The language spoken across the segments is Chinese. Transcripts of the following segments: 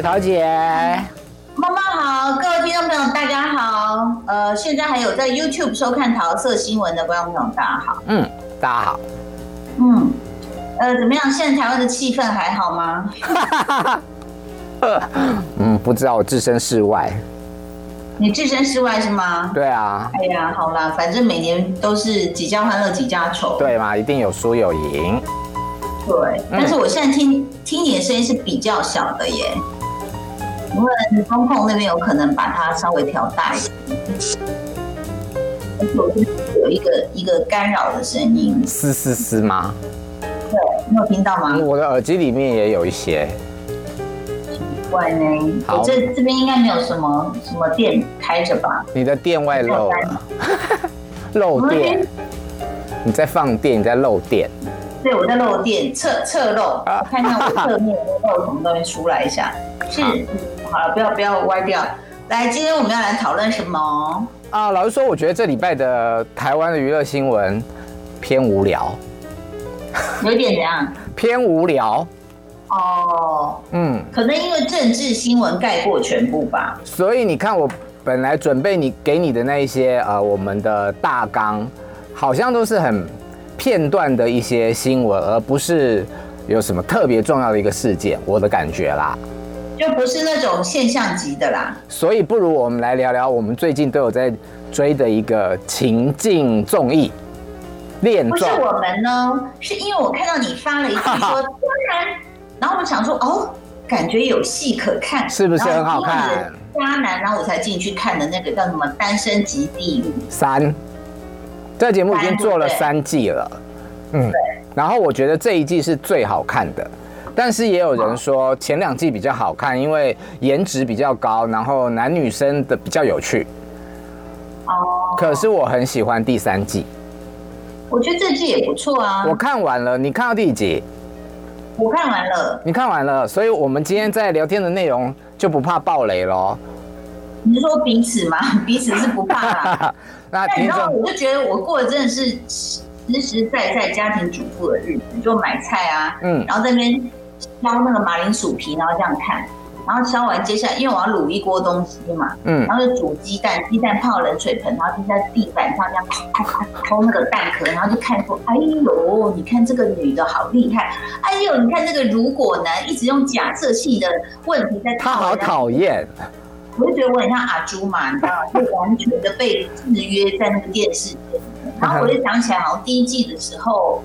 姐，桃姐，妈妈好，各位听众朋友大家好。呃，现在还有在 YouTube 收看桃色新闻的观众朋友大家好。嗯，大家好。嗯，呃，怎么样？现在台湾的气氛还好吗？嗯，不知道，我置身事外。你置身事外是吗？对啊。哎呀，好啦，反正每年都是几家欢乐几家愁。对嘛，一定有输有赢。对，但是我现在听、嗯、听你的声音是比较小的耶，因为中控那边有可能把它稍微调大一点，而且我有一个一个干扰的声音，嘶嘶嘶吗？对，你有听到吗？我的耳机里面也有一些。奇怪呢，我这这边应该没有什么什么电开着吧？你的电外漏了，漏电，你在放电，你在漏电。对，我在漏电，侧侧漏，我看看我侧面漏什么东西出来一下。是，好了，不要不要歪掉。来，今天我们要来讨论什么？啊，老实说，我觉得这礼拜的台湾的娱乐新闻偏无聊，有点怎样？偏无聊。哦，嗯，可能因为政治新闻盖过全部吧。所以你看，我本来准备你给你的那一些呃，我们的大纲，好像都是很。片段的一些新闻，而不是有什么特别重要的一个事件，我的感觉啦，就不是那种现象级的啦。所以不如我们来聊聊我们最近都有在追的一个情境综艺《恋综》。不是我们呢，是因为我看到你发了一句说 渣男，然后我想说哦，感觉有戏可看，是不是很好看？渣男，然后我才进去看的那个叫什么《单身即地狱》三。这个节目已经做了三季了，嗯，然后我觉得这一季是最好看的，但是也有人说前两季比较好看，因为颜值比较高，然后男女生的比较有趣。哦，可是我很喜欢第三季，我觉得这季也不错啊。我看完了，你看到第几集？我看完了，你看完了，所以我们今天在聊天的内容就不怕爆雷喽。你是说彼此吗？彼此是不怕啦。那你知道，我就觉得我过的真的是实实在在家庭主妇的日子，就买菜啊，嗯，然后在那边削那个马铃薯皮，然后这样看，然后削完，接下来因为我要卤一锅东西嘛，嗯，然后就煮鸡蛋，鸡蛋泡冷水盆，然后就在地板上这样抠抠抠那个蛋壳，然后就看说，哎呦，你看这个女的好厉害，哎呦，你看这个如果男一直用假设性的问题在，他好讨厌。我就觉得我很像阿朱嘛，你知道吗？就完全的被制约在那个电视里。然后我就想起来，好像第一季的时候，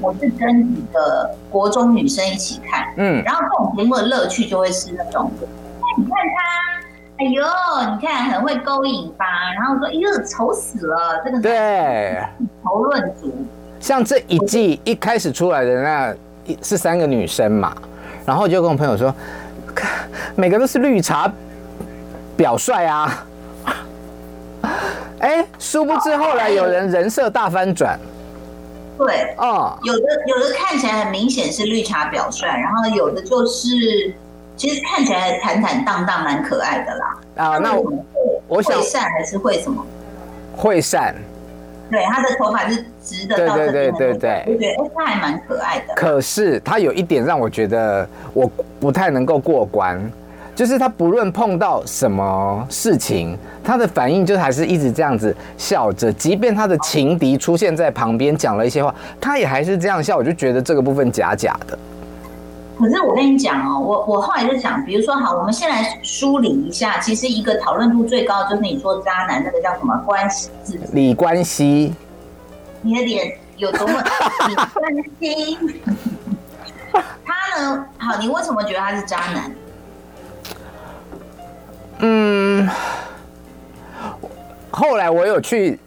我是跟几个国中女生一起看，嗯，然后这种节目的乐趣就会是那种，哎，你看他，哎呦，你看很会勾引吧？然后说，哎呦，丑死了，这个对，头论足。像这一季一开始出来的那一是三个女生嘛，然后就跟我朋友说，看每个都是绿茶。表率啊！哎，殊不知后来有人人设大翻转。对，哦，有的有的看起来很明显是绿茶表率，然后有的就是其实看起来坦坦荡荡，蛮可爱的啦。啊，那我我想会善还是会什么？会善。对，他的头发是直的。对对对对对。我觉得哎，他还蛮可爱的。可是他有一点让我觉得我不太能够过关。就是他不论碰到什么事情，他的反应就还是一直这样子笑着，即便他的情敌出现在旁边讲了一些话，他也还是这样笑。我就觉得这个部分假假的。可是我跟你讲哦，我我后来就想，比如说好，我们先来梳理一下，其实一个讨论度最高就是你说渣男那个叫什么关系？李关系。你的脸有多么李关系？他呢？好，你为什么觉得他是渣男？嗯，后来我有去，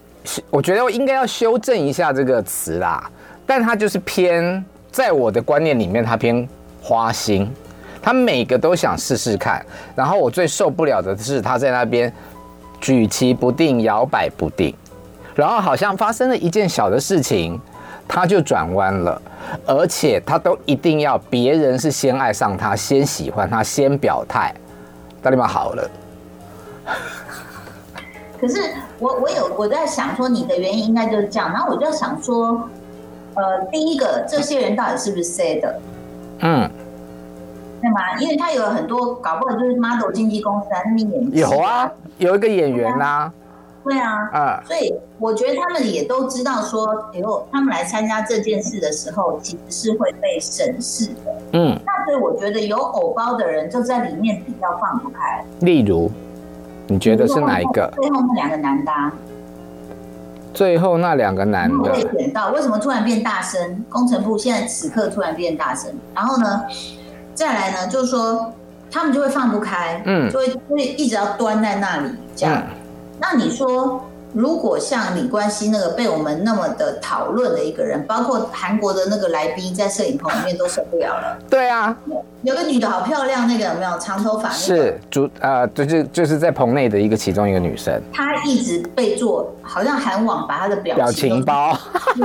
我觉得我应该要修正一下这个词啦。但他就是偏，在我的观念里面，他偏花心，他每个都想试试看。然后我最受不了的是他在那边举棋不定、摇摆不定，然后好像发生了一件小的事情，他就转弯了，而且他都一定要别人是先爱上他、先喜欢他、先表态，大家们好了。可是我我有我在想说你的原因应该就是这样，然后我就想说，呃，第一个这些人到底是不是 C 的？嗯，对吗？因为他有很多搞不好就是 model 经纪公司在那边演。有啊，有一个演员呐、啊。对啊，啊，所以我觉得他们也都知道说，以后他们来参加这件事的时候，其实是会被审视的。嗯，那所以我觉得有偶包的人就在里面比较放不开。例如，你觉得是哪一个？最后那两个男的。最后那两个男的。被选到，为什么突然变大声？工程部现在此刻突然变大声，然后呢，再来呢，就是说他们就会放不开，嗯，就会就会一直要端在那里这样。嗯那你说，如果像李冠希那个被我们那么的讨论的一个人，包括韩国的那个来宾在摄影棚里面都受不了了。对啊，有个女的好漂亮，那个有没有长头发？是主呃，就是就是在棚内的一个其中一个女生。她一直被做，好像韩网把她的表情，表情包，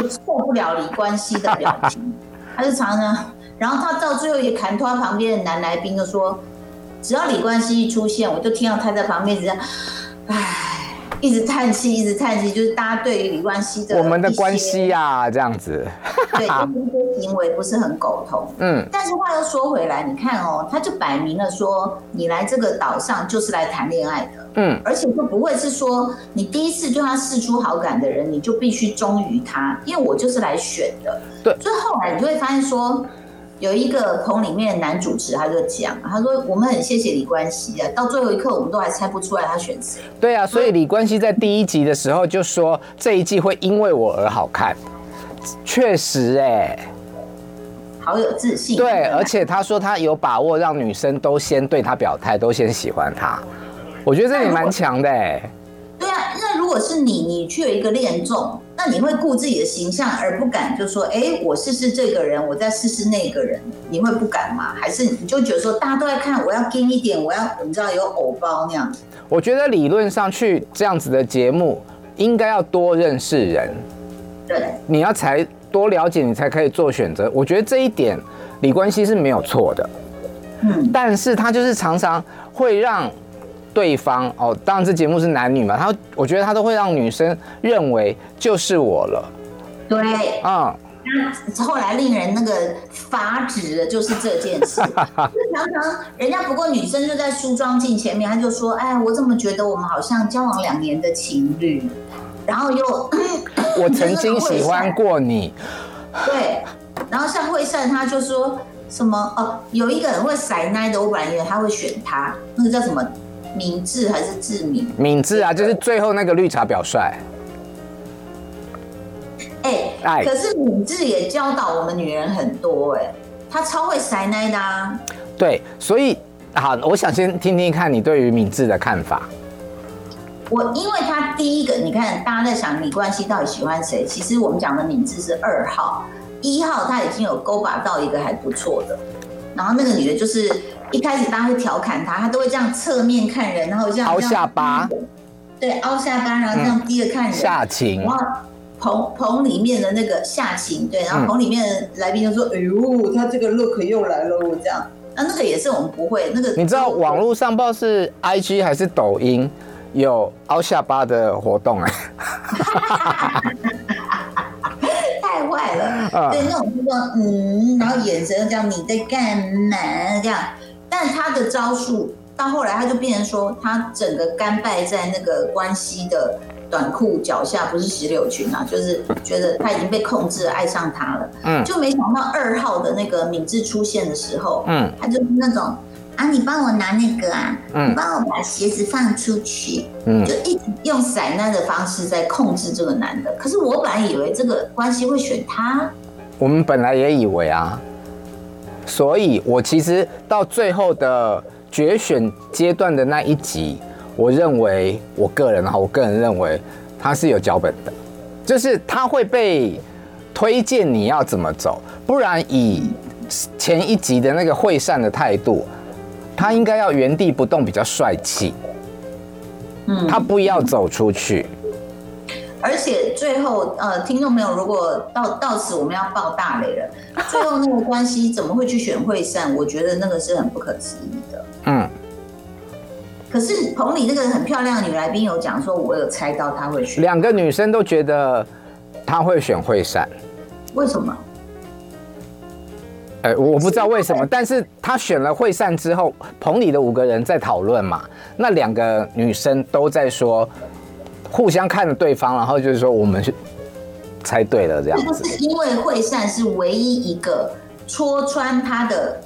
受不了李冠希的表情，她就常常，然后她到最后也砍他旁边的男来宾就说，只要李冠希一出现，我就听到他在旁边这样，唉。一直叹气，一直叹气，就是大家对于李冠希的我们的关系呀、啊，这样子，对，就是行为不是很苟同。嗯，但是话又说回来，你看哦，他就摆明了说，你来这个岛上就是来谈恋爱的。嗯，而且就不会是说你第一次对他示出好感的人，你就必须忠于他，因为我就是来选的。对，所以后来你就会发现说。有一个棚里面的男主持，他就讲，他说：“我们很谢谢李冠希啊，到最后一刻我们都还猜不出来他选谁。”对啊，所以李冠希在第一集的时候就说这一季会因为我而好看，确实哎、欸，好有自信。对，而且他说他有把握让女生都先对他表态，都先喜欢他，我觉得这也蛮强的哎、欸。那如果是你，你去有一个恋综，那你会顾自己的形象而不敢，就说，哎，我试试这个人，我再试试那个人，你会不敢吗？还是你就觉得说，大家都在看，我要跟一点，我要你知道有偶包那样子？我觉得理论上去这样子的节目，应该要多认识人，对，你要才多了解，你才可以做选择。我觉得这一点李冠希是没有错的，嗯，但是他就是常常会让。对方哦，当然这节目是男女嘛，他我觉得他都会让女生认为就是我了。对，嗯，后来令人那个发指的就是这件事，常常人家不过女生就在梳妆镜前面，他就说：“哎，我怎么觉得我们好像交往两年的情侣？”然后又我 曾经喜欢过你。对，然后像惠善他就说什么哦，有一个人会塞奶的，我本来以为他会选他，那个叫什么？敏智还是智敏？敏智啊，就是最后那个绿茶表率。哎，哎，可是敏智也教导我们女人很多哎，她超会塞奶的啊。对，所以好，我想先听听看你对于敏智的看法。我因为他第一个，你看大家在想李冠希到底喜欢谁？其实我们讲的敏智是二号，一号他已经有勾拔到一个还不错的，然后那个女的就是。一开始大家会调侃他，他都会这样侧面看人，然后这样凹下巴，对，凹下巴，然后这样低着看人。下情。然后棚棚里面的那个下情，对，然后棚里面的来宾就说：“哎呦，他这个 look 又来了。”我这样，那那个也是我们不会那个。你知道网络上报是 IG 还是抖音有凹下巴的活动哎。太坏了，对，那种就说嗯，然后眼神这样，你在干嘛这样？但他的招数到后来，他就变成说，他整个甘拜在那个关西的短裤脚下，不是石榴裙啊，就是觉得他已经被控制了，爱上他了。嗯，就没想到二号的那个敏智出现的时候，嗯，他就是那种啊，你帮我拿那个啊，嗯，你帮我把鞋子放出去，嗯，就一直用散弹的方式在控制这个男的。可是我本来以为这个关系会选他，我们本来也以为啊。所以，我其实到最后的决选阶段的那一集，我认为，我个人哈，我个人认为他是有脚本的，就是他会被推荐你要怎么走，不然以前一集的那个会善的态度，他应该要原地不动，比较帅气，嗯，他不要走出去。而且最后，呃，听众朋友，如果到到此我们要爆大雷了，最后那个关系怎么会去选惠善？我觉得那个是很不可思议的。嗯。可是棚里那个很漂亮的女来宾有讲说，我有猜到她会选。两个女生都觉得她会选惠善。为什么？哎，我不知道为什么，但是她选了惠善之后，棚里的五个人在讨论嘛，那两个女生都在说，互相看着对方，然后就是说我们是猜对了这样子。是因为惠善是唯一一个戳穿他的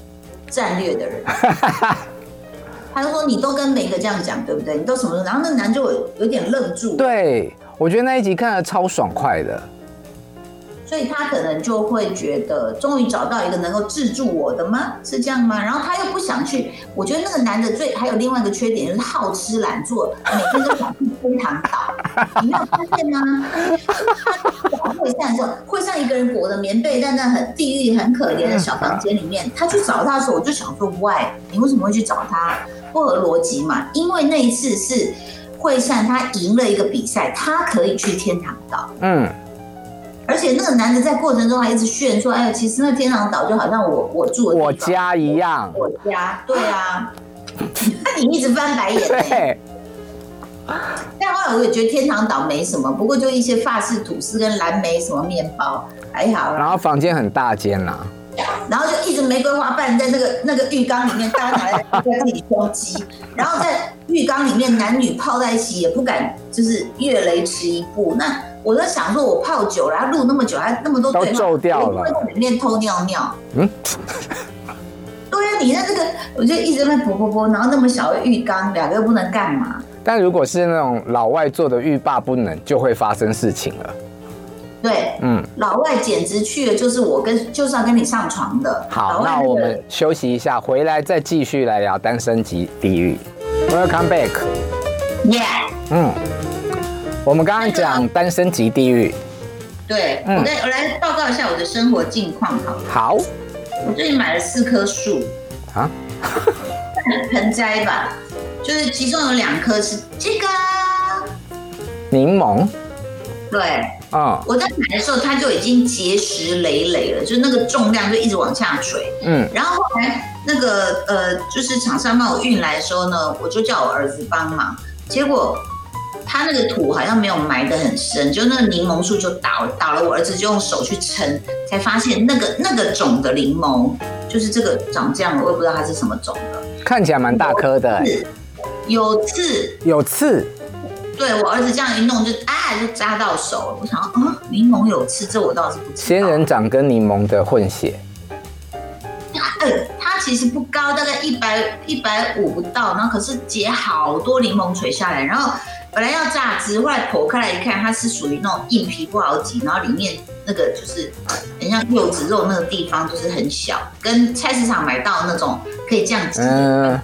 战略的人，他就说你都跟每个这样讲，对不对？你都什么？然后那男就有点愣住。对，我觉得那一集看的超爽快的。所以他可能就会觉得，终于找到一个能够制住我的吗？是这样吗？然后他又不想去。我觉得那个男的最还有另外一个缺点，就是好吃懒做，每天都想去天堂岛。你没有发现吗？他会善的时候，会善一个人裹着棉被，在那很地狱、很可怜的小房间里面。他去找他的时候，我就想说，Why？你为什么会去找他？不合逻辑嘛？因为那一次是会善他赢了一个比赛，他可以去天堂岛。嗯。而且那个男的在过程中还一直炫说：“哎呀，其实那天堂岛就好像我我住的我家一样。”我家，对啊。那你一直翻白眼。对。但后来我也觉得天堂岛没什么，不过就一些法式吐司跟蓝莓什么面包还好。然后房间很大间呐。然后就一直玫瑰花瓣在那个那个浴缸里面，大家拿来在自己收集。然后在浴缸里面男女泡在一起，也不敢就是越雷池一步。那。我在想说，我泡久了，他录那么久，还那么多对话，都皱掉了。里面偷尿尿。嗯。对啊，你那这个，我就一直在那泼泼泼，然后那么小的浴缸，两个又不能干嘛？但如果是那种老外做的欲罢不能，就会发生事情了。对，嗯，老外简直去了，就是我跟就是要跟你上床的。好，那我们休息一下，回来再继续来聊《单身级地狱》。Welcome back。Yeah。嗯。我们刚刚讲单身级地狱，对，我来我来报告一下我的生活近况，好。好，我最近买了四棵树啊，盆栽吧，就是其中有两棵是这个柠檬，对，啊，我在买的时候它就已经结石累累了，就是那个重量就一直往下垂，嗯，然后后来那个呃，就是厂商帮我运来的时候呢，我就叫我儿子帮忙，结果。他那个土好像没有埋得很深，就那个柠檬树就倒了，倒了。我儿子就用手去撑，才发现那个那个种的柠檬就是这个长这样，我也不知道它是什么种的。看起来蛮大颗的，有刺，有刺。对，我儿子这样一弄就哎就扎到手了。我想啊，柠檬有刺，这我倒是不知道。仙人掌跟柠檬的混血。它它其实不高，大概一百一百五不到，然后可是结好多柠檬垂下来，然后。本来要榨汁，后来剖开来一看，它是属于那种硬皮不好挤，然后里面那个就是很像柚子肉那个地方，就是很小，跟菜市场买到那种可以这样挤。嗯，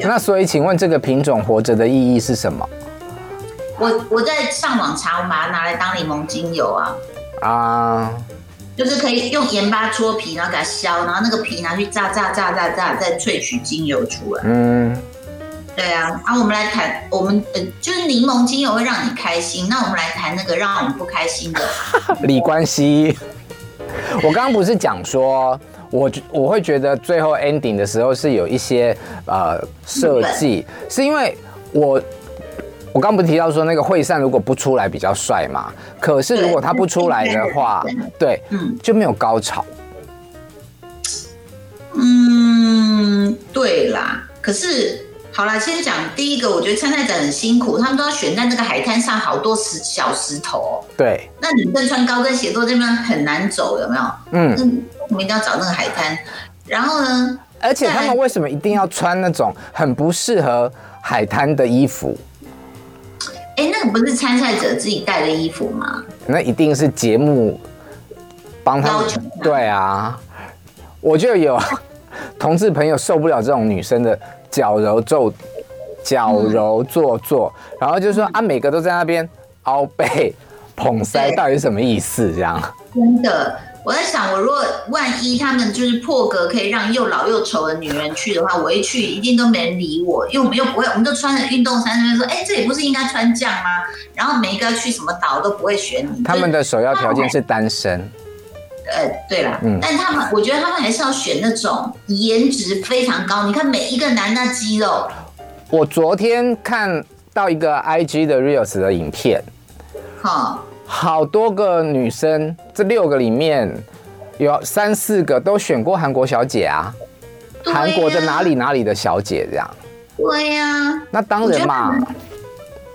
那所以请问这个品种活着的意义是什么？我我在上网查，我把它拿来当柠檬精油啊。啊，就是可以用盐巴搓皮，然后给它削，然后那个皮拿去榨榨榨榨榨，再萃取精油出来。嗯。对啊，啊我们来谈，我们呃，就是柠檬精油会让你开心，那我们来谈那个让我们不开心的 李冠希。我刚刚不是讲说，我我会觉得最后 ending 的时候是有一些呃设计，是因为我我刚不是提到说那个惠善如果不出来比较帅嘛，可是如果他不出来的话，对，嗯，就没有高潮。嗯，对啦，可是。好了，先讲第一个，我觉得参赛者很辛苦，他们都要选在那个海滩上，好多石小石头。对，那女生穿高跟鞋坐这边很难走，有没有？嗯，我们一定要找那个海滩。然后呢？而且他们为什么一定要穿那种很不适合海滩的衣服？哎、欸，那个不是参赛者自己带的衣服吗？那一定是节目帮他们。对啊，我就有同志朋友受不了这种女生的。矫揉皱，矫揉做作，然后就说啊，每个都在那边凹背、捧腮，到底什么意思？这样真的，我在想，我如果万一他们就是破格可以让又老又丑的女人去的话，我一去一定都没人理我，因为我们又不会，我们都穿着运动衫，那边说，哎，这里不是应该穿这样吗？然后每一个去什么岛都不会选你。他们的首要条件是单身。呃，对了，嗯，但他们，我觉得他们还是要选那种颜值非常高。你看每一个男的肌肉。我昨天看到一个 IG 的 Reels 的影片，好，好多个女生，这六个里面有三四个都选过韩国小姐啊，韩、啊、国的哪里哪里的小姐这样。对呀、啊，那当然嘛。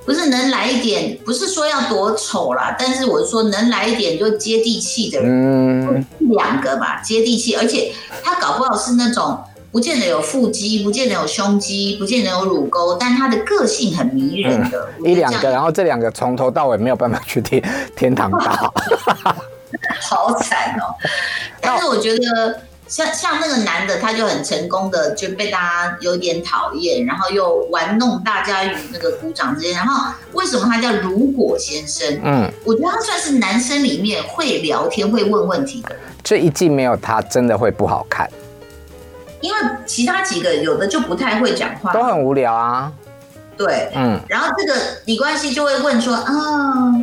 不是能来一点，不是说要多丑啦，但是我说能来一点就接地气的人，嗯，两个吧，接地气，而且他搞不好是那种不见得有腹肌，不见得有胸肌，不见得有乳沟，但他的个性很迷人的，嗯、一两个，然后这两个从头到尾没有办法去天天堂岛，好惨哦，但是我觉得。像像那个男的，他就很成功的就被大家有点讨厌，然后又玩弄大家与那个鼓掌之间。然后为什么他叫如果先生？嗯，我觉得他算是男生里面会聊天、会问问题的。这一季没有他，真的会不好看。因为其他几个有的就不太会讲话，都很无聊啊。对，嗯。然后这个李冠希就会问说啊。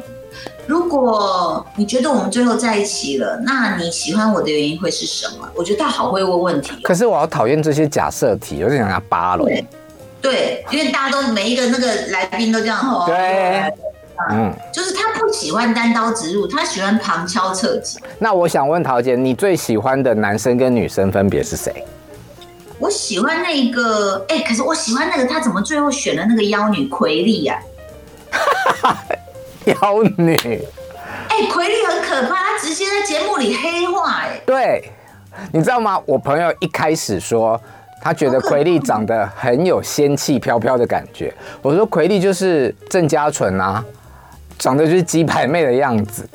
如果你觉得我们最后在一起了，那你喜欢我的原因会是什么？我觉得他好会问问题。可是我好讨厌这些假设题，有点想要扒了。对，因为大家都每一个那个来宾都这样哦。对，嗯，就是他不喜欢单刀直入，他喜欢旁敲侧击。那我想问陶姐，你最喜欢的男生跟女生分别是谁？我喜欢那个，哎，可是我喜欢那个，他怎么最后选了那个妖女奎丽呀？妖女，哎、欸，奎丽很可怕，她直接在节目里黑化，哎，对，你知道吗？我朋友一开始说，他觉得奎丽长得很有仙气飘飘的感觉。我说奎丽就是郑嘉纯啊，长得就是鸡排妹的样子。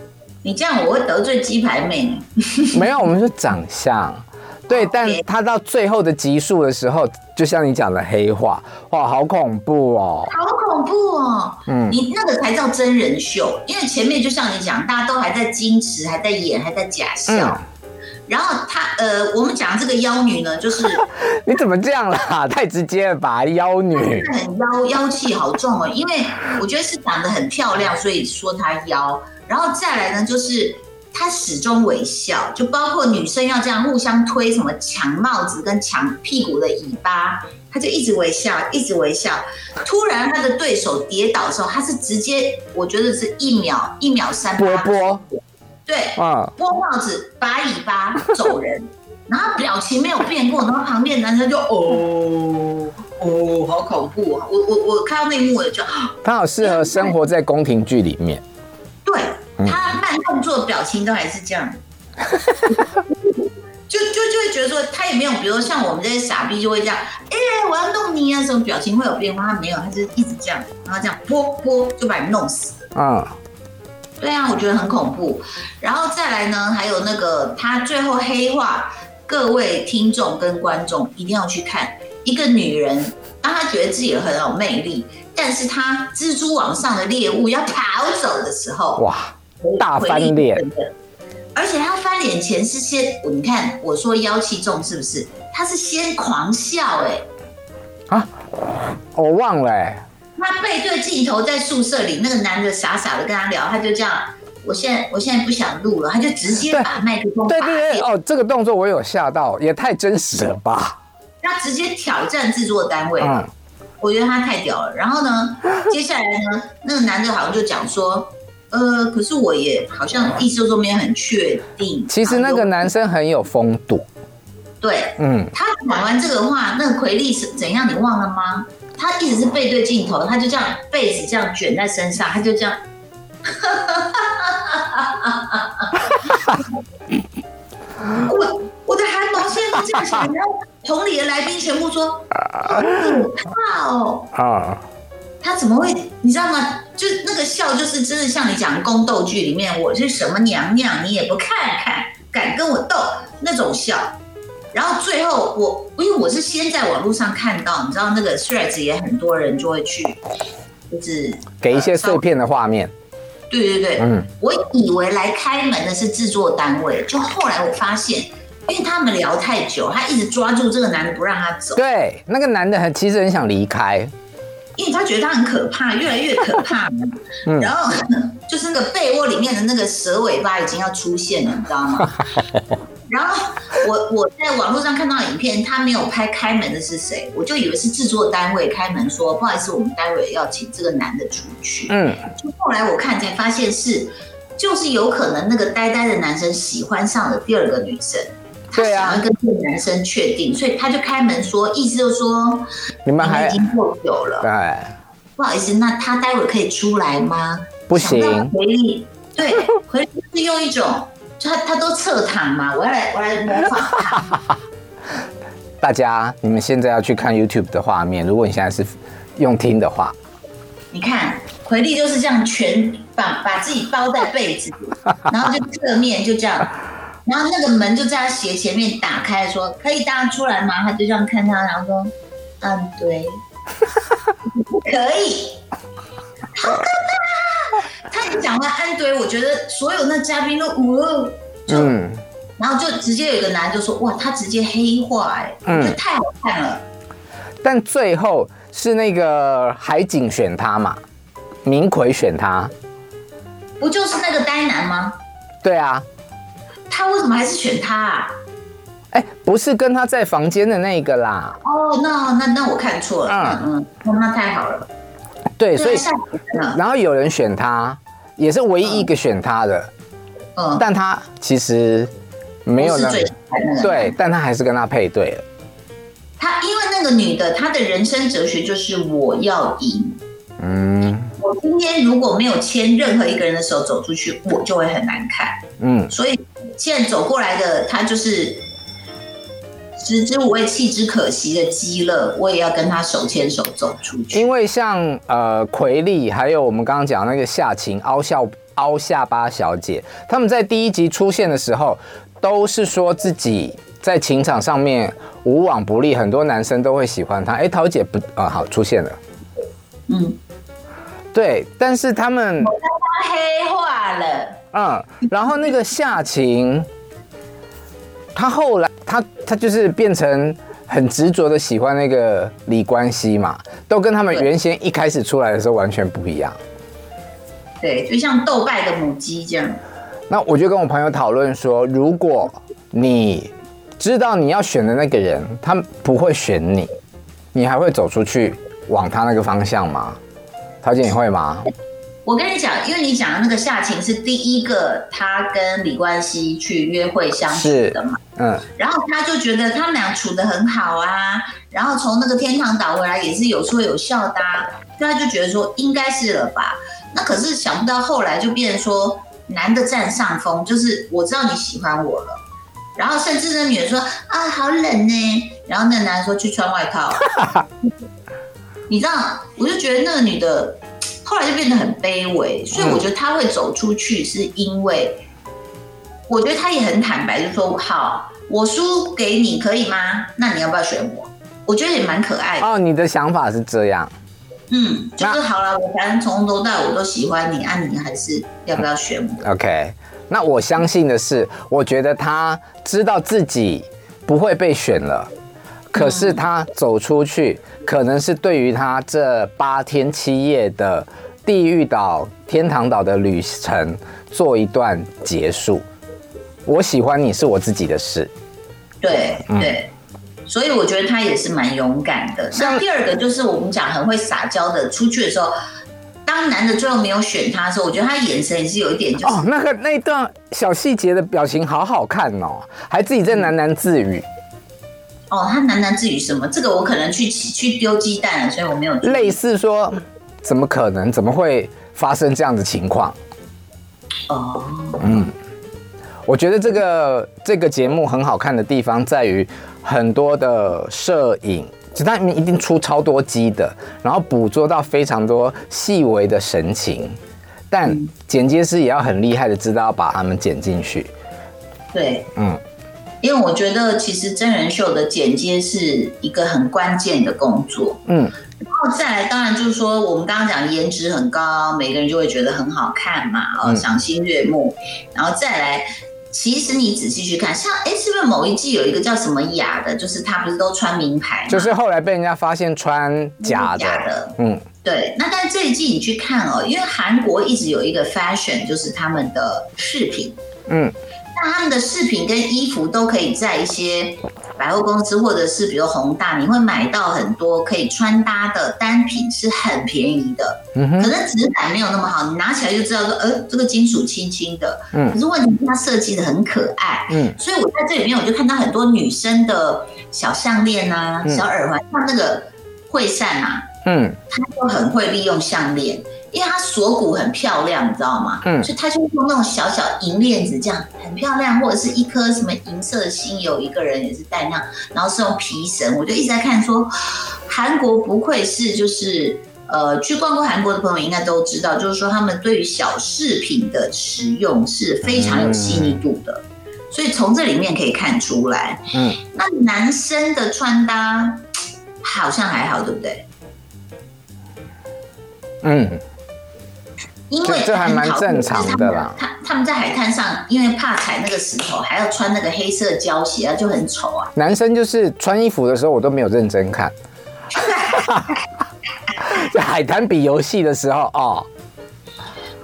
你这样我会得罪鸡排妹？没有，我们说长相。对，但他到最后的集数的时候，就像你讲的黑化，哇，好恐怖哦！好恐怖哦！嗯，你那个才叫真人秀，因为前面就像你讲，大家都还在矜持，还在演，还在假笑。嗯、然后他呃，我们讲这个妖女呢，就是 你怎么这样啦？太直接了吧，妖女很妖，妖气好重哦。因为我觉得是长得很漂亮，所以说她妖。然后再来呢，就是。他始终微笑，就包括女生要这样互相推什么抢帽子跟抢屁股的尾巴，他就一直微笑，一直微笑。突然他的对手跌倒的时候，他是直接，我觉得是一秒一秒三波波，对，啊，拨帽子拔尾巴走人，然后表情没有变过，然后旁边男生就哦哦，好恐怖啊！我我我看到那一幕我就，他好适合生活在宫廷剧里面。他动作表情都还是这样，就就就会觉得说他也没有，比如像我们这些傻逼就会这样，哎、我要弄你啊，什么表情会有变化？他没有，他就一直这样，然后这样啵啵就把你弄死。啊，对啊，我觉得很恐怖。然后再来呢，还有那个他最后黑化，各位听众跟观众一定要去看一个女人，当她觉得自己很有魅力，但是她蜘蛛网上的猎物要跑走的时候，哇！大翻脸，而且他翻脸前是先，你看我说妖气重是不是？他是先狂笑哎、欸，啊，我忘了哎、欸，他背对镜头在宿舍里，那个男的傻傻的跟他聊，他就这样，我现在我现在不想录了，他就直接把麦克风对对对哦，这个动作我有吓到，也太真实了吧？他直接挑战制作单位，嗯，我觉得他太屌了。然后呢，接下来呢，那个男的好像就讲说。呃，可是我也好像意思说没有很确定。其实那个男生很有风度。对，嗯，他讲完这个话，那个奎利是怎样？你忘了吗？他一直是背对镜头，他就这样被子这样卷在身上，他就这样。我我的汗毛现在都这样想，然后同里的来宾全部说：“好可怕哦！”啊。他怎么会？你知道吗？就那个笑，就是真的像你讲宫斗剧里面，我是什么娘娘，你也不看看，敢跟我斗那种笑。然后最后我，因为我是先在网络上看到，你知道那个 threads 也很多人就会去，就是给一些碎片的画面。对对对，嗯，我以为来开门的是制作单位，就后来我发现，因为他们聊太久，他一直抓住这个男的不让他走。对，那个男的很其实很想离开。因为他觉得他很可怕，越来越可怕。嗯、然后 就是那个被窝里面的那个蛇尾巴已经要出现了，你知道吗？然后我我在网络上看到影片，他没有拍开门的是谁，我就以为是制作单位开门说不好意思，我们待会要请这个男的出去。嗯，就后来我看才发现是就是有可能那个呆呆的男生喜欢上了第二个女生，他想要跟这个男生确定，所以他就开门说，意思就是说你们还已经够久了，对，不好意思，那他待会可以出来吗？不行，回力，对，回力是用一种，就他他都侧躺嘛，我要来我来模仿他。大家，你们现在要去看 YouTube 的画面，如果你现在是用听的话，你看奎力就是这样全把把自己包在被子里，然后就侧面就这样，然后那个门就在他斜前面打开，说可以大家出来吗？他就这样看他，然后说嗯对，可以，好可怕！他一讲完安堆，我觉得所有那嘉宾都呜，就。嗯然后就直接有一个男的就说：“哇，他直接黑化哎，嗯，就太好看了。”但最后是那个海景选他嘛，明奎选他，不就是那个呆男吗？对啊，他为什么还是选他啊？哎，不是跟他在房间的那个啦。哦，那那那我看错了。嗯嗯，那那太好了。对，所以然后有人选他，也是唯一一个选他的。嗯，但他其实。没有那个，对，但他还是跟他配对了。他因为那个女的，她的人生哲学就是我要赢。嗯，我今天如果没有牵任何一个人的手走出去，我就会很难看。嗯，所以现在走过来的他就是食之无味，弃之可惜的鸡肋，我也要跟他手牵手走出去。因为像呃奎利，还有我们刚刚讲那个夏晴凹笑凹下巴小姐，他们在第一集出现的时候。都是说自己在情场上面无往不利，很多男生都会喜欢她。哎，桃姐不啊，好出现了。嗯，对，但是他们黑化了。嗯，然后那个夏晴，他后来他他就是变成很执着的喜欢那个李冠希嘛，都跟他们原先一开始出来的时候完全不一样。对，就像斗败的母鸡这样。那我就跟我朋友讨论说，如果你知道你要选的那个人他不会选你，你还会走出去往他那个方向吗？陶姐，你会吗？我跟你讲，因为你讲的那个夏晴是第一个他跟李冠希去约会相处的嘛，嗯，然后他就觉得他们俩处的很好啊，然后从那个天堂岛回来也是有说有笑的啊，所以他就觉得说应该是了吧。那可是想不到后来就变成说。男的占上风，就是我知道你喜欢我了，然后甚至那女的说啊好冷呢，然后那男的说去穿外套，你知道，我就觉得那个女的后来就变得很卑微，所以我觉得他会走出去是因为，我觉得他也很坦白，就说好，我输给你可以吗？那你要不要选我？我觉得也蛮可爱的。哦，你的想法是这样。嗯，就是好了，我反正从头到尾我都喜欢你，啊，你还是要不要选我？OK，那我相信的是，我觉得他知道自己不会被选了，可是他走出去，可能是对于他这八天七夜的地狱岛、天堂岛的旅程做一段结束。我喜欢你是我自己的事，对，对。嗯所以我觉得他也是蛮勇敢的。那第二个就是我们讲很会撒娇的，出去的时候，当男的最后没有选他的时候，我觉得他眼神也是有一点就是哦，那个那一段小细节的表情好好看哦，还自己在喃喃自语。哦，他喃喃自语什么？这个我可能去去丢鸡蛋了，所以我没有。类似说，怎么可能？怎么会发生这样的情况？哦，嗯，我觉得这个这个节目很好看的地方在于。很多的摄影，其实他们一定出超多机的，然后捕捉到非常多细微的神情，但剪接师也要很厉害的知道把他们剪进去。对，嗯，因为我觉得其实真人秀的剪接是一个很关键的工作。嗯，然后再来，当然就是说我们刚刚讲颜值很高，每个人就会觉得很好看嘛，哦，赏心悦目，然后再来。其实你仔细去看，像哎，是不是某一季有一个叫什么雅的，就是他不是都穿名牌？就是后来被人家发现穿假的。假的，嗯，对。那但这一季你去看哦，因为韩国一直有一个 fashion，就是他们的饰品嗯。那他们的饰品跟衣服都可以在一些百货公司或者是比如宏大，你会买到很多可以穿搭的单品，是很便宜的。嗯哼。可能质感没有那么好，你拿起来就知道说，呃，这个金属轻轻的。嗯。可是问题是它设计的很可爱。嗯。所以我在这里面我就看到很多女生的小项链啊、小耳环，像那个惠善啊，嗯，她就很会利用项链。因为它锁骨很漂亮，你知道吗？嗯，所以他就用那种小小银链子，这样很漂亮，或者是一颗什么银色的心，有一个人也是戴那样，然后是用皮绳，我就一直在看说，韩国不愧是就是呃，去逛过韩国的朋友应该都知道，就是说他们对于小饰品的使用是非常有细腻度的，嗯、所以从这里面可以看出来，嗯，那男生的穿搭好像还好，对不对？嗯。因为这还蛮正常的啦。他他们在海滩上，因为怕踩那个石头，还要穿那个黑色胶鞋啊，就很丑啊。男生就是穿衣服的时候，我都没有认真看。在海滩比游戏的时候哦，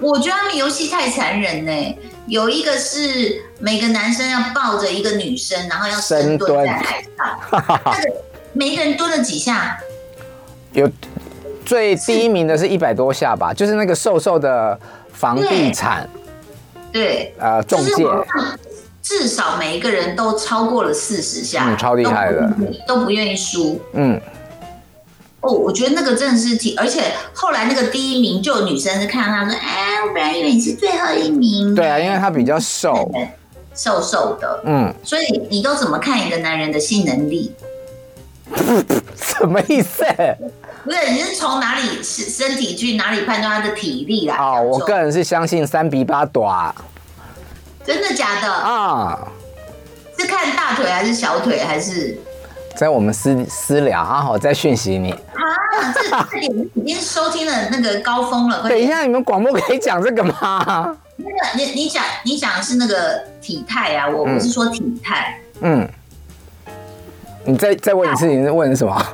我觉得他们游戏太残忍呢。有一个是每个男生要抱着一个女生，然后要深蹲在海上。那个每个人蹲了几下？有。最第一名的是一百多下吧，就是那个瘦瘦的房地产，对，呃，中介，至少每一个人都超过了四十下，嗯，超厉害的，都不愿意输，嗯，哦，我觉得那个真的是挺，而且后来那个第一名就有女生是看到他说，哎，我本来以为你是最后一名，对啊，因为他比较瘦，瘦瘦的，嗯，所以你都怎么看一个男人的性能力？什么意思？不是，你是从哪里身体去哪里判断他的体力啦？哦，我个人是相信三比八短。真的假的？啊，是看大腿还是小腿还是？在我们私私聊啊，我在讯息你。啊，这这点已经收听了那个高峰了。等一下，你们广播可以讲这个吗？那个，你你讲你讲的是那个体态啊，我不是说体态。嗯。你再再问一次，你是问什么？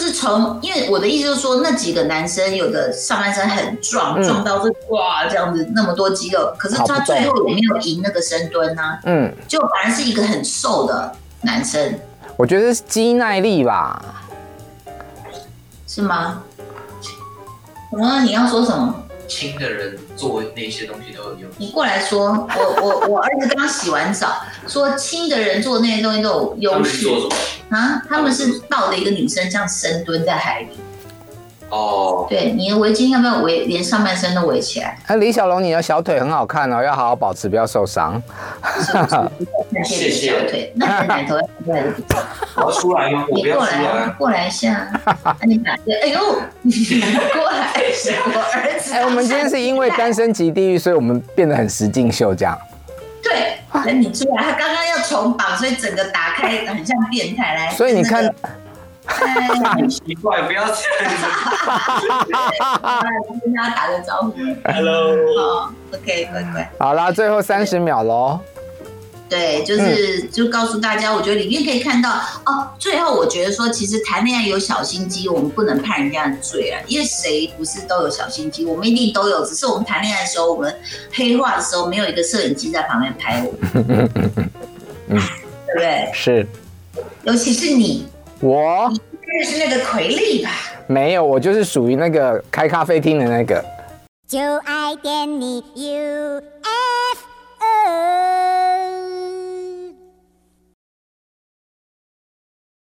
就是从，因为我的意思就是说，那几个男生有的上半身很壮，壮、嗯、到是哇这样子那么多肌肉，可是他最后也没有赢那个深蹲啊。嗯，就反而是一个很瘦的男生。我觉得是肌耐力吧？是吗？什么？你要说什么？轻的人做那些东西都有用。你过来说，我我我儿子刚洗完澡，说亲的人做那些东西都有优势。啊，他们是抱着一个女生这样深蹲在海里。哦，对，你的围巾要不要围，连上半身都围起来？哎，李小龙，你的小腿很好看哦，要好好保持，不要受伤。谢谢。小腿，那奶头要出来。我出来吗？你过来，过来一下。你哪个？哎呦，你过来，我儿子。哎，我们今天是因为单身级地狱，所以我们变得很实境秀这样。对，等你出来，他刚刚要重绑，所以整个打开很像变态来。所以你看。很奇怪，不要这样子。跟大家打个招呼。Hello。好，OK，乖乖。好啦，最后三十秒喽。对，就是就告诉大家，我觉得里面可以看到哦。最后，我觉得说，其实谈恋爱有小心机，我们不能判人家的罪啊。因为谁不是都有小心机？我们一定都有，只是我们谈恋爱的时候，我们黑化的时候，没有一个摄影机在旁边拍我们。对不对？是。尤其是你。我认识那个奎丽吧？没有，我就是属于那个开咖啡厅的那个。就爱点你 U。